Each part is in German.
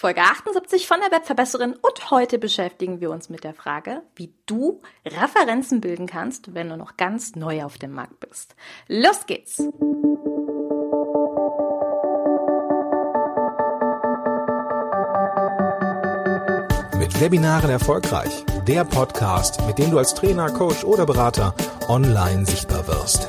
Folge 78 von der Webverbesserin und heute beschäftigen wir uns mit der Frage, wie du Referenzen bilden kannst, wenn du noch ganz neu auf dem Markt bist. Los geht's! Mit Webinaren erfolgreich. Der Podcast, mit dem du als Trainer, Coach oder Berater online sichtbar wirst.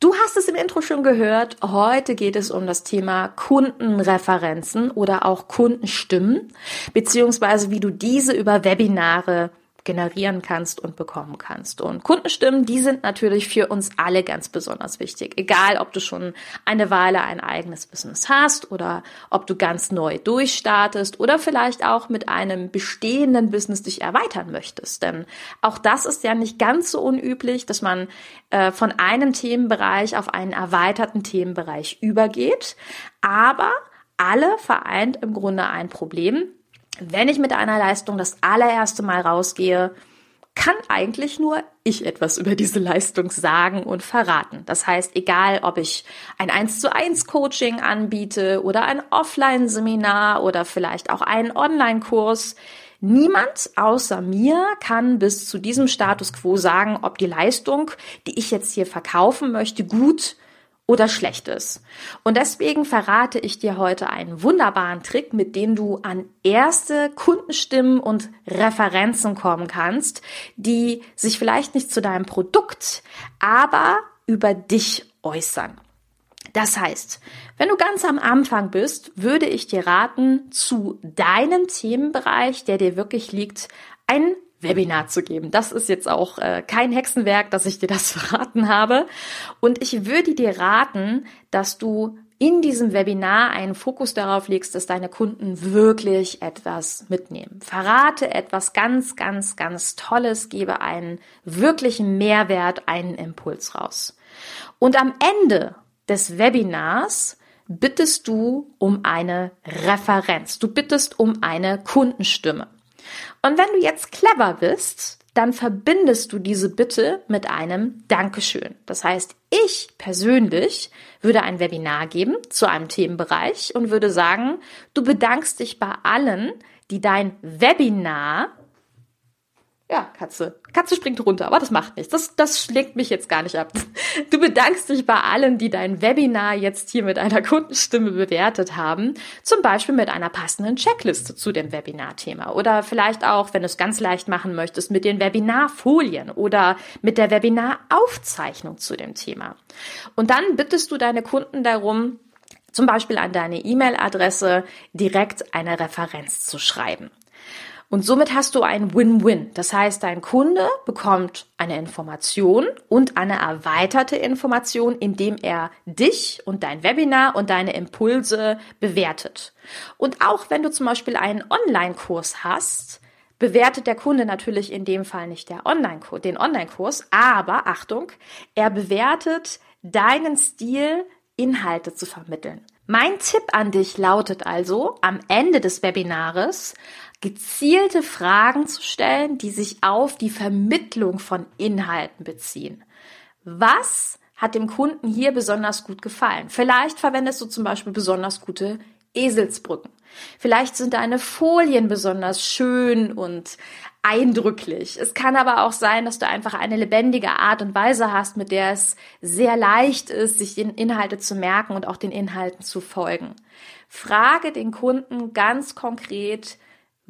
Du hast es im Intro schon gehört. Heute geht es um das Thema Kundenreferenzen oder auch Kundenstimmen, beziehungsweise wie du diese über Webinare generieren kannst und bekommen kannst. Und Kundenstimmen, die sind natürlich für uns alle ganz besonders wichtig. Egal, ob du schon eine Weile ein eigenes Business hast oder ob du ganz neu durchstartest oder vielleicht auch mit einem bestehenden Business dich erweitern möchtest. Denn auch das ist ja nicht ganz so unüblich, dass man äh, von einem Themenbereich auf einen erweiterten Themenbereich übergeht. Aber alle vereint im Grunde ein Problem, wenn ich mit einer Leistung das allererste Mal rausgehe, kann eigentlich nur ich etwas über diese Leistung sagen und verraten. Das heißt, egal ob ich ein 1 zu 1 Coaching anbiete oder ein Offline-Seminar oder vielleicht auch einen Online-Kurs, niemand außer mir kann bis zu diesem Status quo sagen, ob die Leistung, die ich jetzt hier verkaufen möchte, gut oder Schlechtes. Und deswegen verrate ich dir heute einen wunderbaren Trick, mit dem du an erste Kundenstimmen und Referenzen kommen kannst, die sich vielleicht nicht zu deinem Produkt, aber über dich äußern. Das heißt, wenn du ganz am Anfang bist, würde ich dir raten, zu deinem Themenbereich, der dir wirklich liegt, ein Webinar zu geben. Das ist jetzt auch äh, kein Hexenwerk, dass ich dir das verraten habe. Und ich würde dir raten, dass du in diesem Webinar einen Fokus darauf legst, dass deine Kunden wirklich etwas mitnehmen. Verrate etwas ganz, ganz, ganz Tolles, gebe einen wirklichen Mehrwert, einen Impuls raus. Und am Ende des Webinars bittest du um eine Referenz. Du bittest um eine Kundenstimme. Und wenn du jetzt clever bist, dann verbindest du diese Bitte mit einem Dankeschön. Das heißt, ich persönlich würde ein Webinar geben zu einem Themenbereich und würde sagen, du bedankst dich bei allen, die dein Webinar ja, Katze. Katze springt runter, aber das macht nichts. Das, das schlägt mich jetzt gar nicht ab. Du bedankst dich bei allen, die dein Webinar jetzt hier mit einer Kundenstimme bewertet haben. Zum Beispiel mit einer passenden Checkliste zu dem Webinarthema. Oder vielleicht auch, wenn du es ganz leicht machen möchtest, mit den Webinarfolien oder mit der Webinaraufzeichnung zu dem Thema. Und dann bittest du deine Kunden darum, zum Beispiel an deine E-Mail-Adresse direkt eine Referenz zu schreiben. Und somit hast du ein Win-Win. Das heißt, dein Kunde bekommt eine Information und eine erweiterte Information, indem er dich und dein Webinar und deine Impulse bewertet. Und auch wenn du zum Beispiel einen Online-Kurs hast, bewertet der Kunde natürlich in dem Fall nicht der Online den Online-Kurs, aber Achtung, er bewertet deinen Stil, Inhalte zu vermitteln. Mein Tipp an dich lautet also, am Ende des Webinares gezielte Fragen zu stellen, die sich auf die Vermittlung von Inhalten beziehen. Was hat dem Kunden hier besonders gut gefallen? Vielleicht verwendest du zum Beispiel besonders gute Eselsbrücken. Vielleicht sind deine Folien besonders schön und eindrücklich. Es kann aber auch sein, dass du einfach eine lebendige Art und Weise hast, mit der es sehr leicht ist, sich den Inhalte zu merken und auch den Inhalten zu folgen. Frage den Kunden ganz konkret,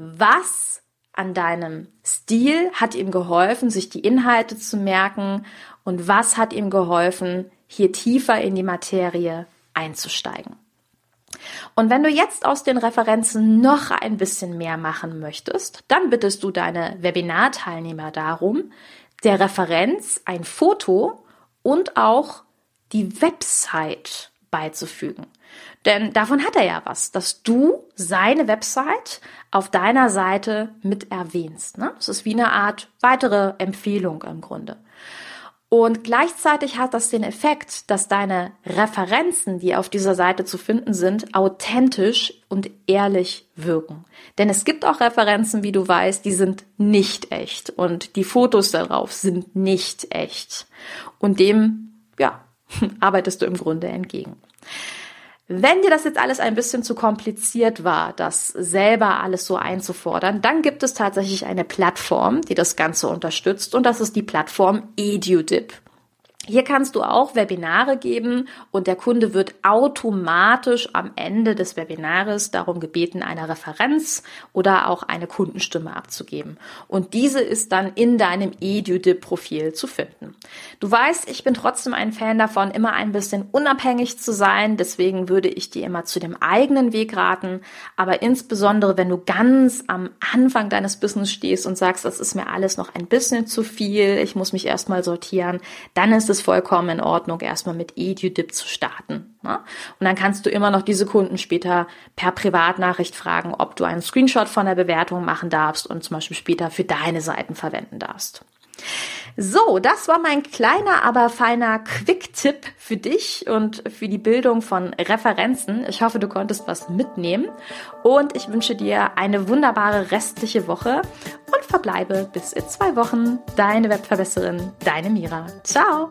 was an deinem Stil hat ihm geholfen, sich die Inhalte zu merken und was hat ihm geholfen, hier tiefer in die Materie einzusteigen. Und wenn du jetzt aus den Referenzen noch ein bisschen mehr machen möchtest, dann bittest du deine Webinarteilnehmer darum, der Referenz ein Foto und auch die Website beizufügen. Denn davon hat er ja was, dass du seine Website auf deiner Seite mit erwähnst. Ne? Das ist wie eine Art weitere Empfehlung im Grunde. Und gleichzeitig hat das den Effekt, dass deine Referenzen, die auf dieser Seite zu finden sind, authentisch und ehrlich wirken. Denn es gibt auch Referenzen, wie du weißt, die sind nicht echt und die Fotos darauf sind nicht echt. Und dem, ja, arbeitest du im Grunde entgegen. Wenn dir das jetzt alles ein bisschen zu kompliziert war, das selber alles so einzufordern, dann gibt es tatsächlich eine Plattform, die das Ganze unterstützt und das ist die Plattform EduDip. Hier kannst du auch Webinare geben und der Kunde wird automatisch am Ende des Webinares darum gebeten, eine Referenz oder auch eine Kundenstimme abzugeben. Und diese ist dann in deinem EduDip-Profil zu finden. Du weißt, ich bin trotzdem ein Fan davon, immer ein bisschen unabhängig zu sein. Deswegen würde ich dir immer zu dem eigenen Weg raten. Aber insbesondere, wenn du ganz am Anfang deines Business stehst und sagst, das ist mir alles noch ein bisschen zu viel, ich muss mich erstmal sortieren, dann ist es vollkommen in Ordnung, erstmal mit EduDip zu starten. Ne? Und dann kannst du immer noch diese Kunden später per Privatnachricht fragen, ob du einen Screenshot von der Bewertung machen darfst und zum Beispiel später für deine Seiten verwenden darfst. So, das war mein kleiner, aber feiner Quick-Tipp für dich und für die Bildung von Referenzen. Ich hoffe, du konntest was mitnehmen und ich wünsche dir eine wunderbare restliche Woche und verbleibe bis in zwei Wochen. Deine Webverbesserin, deine Mira. Ciao!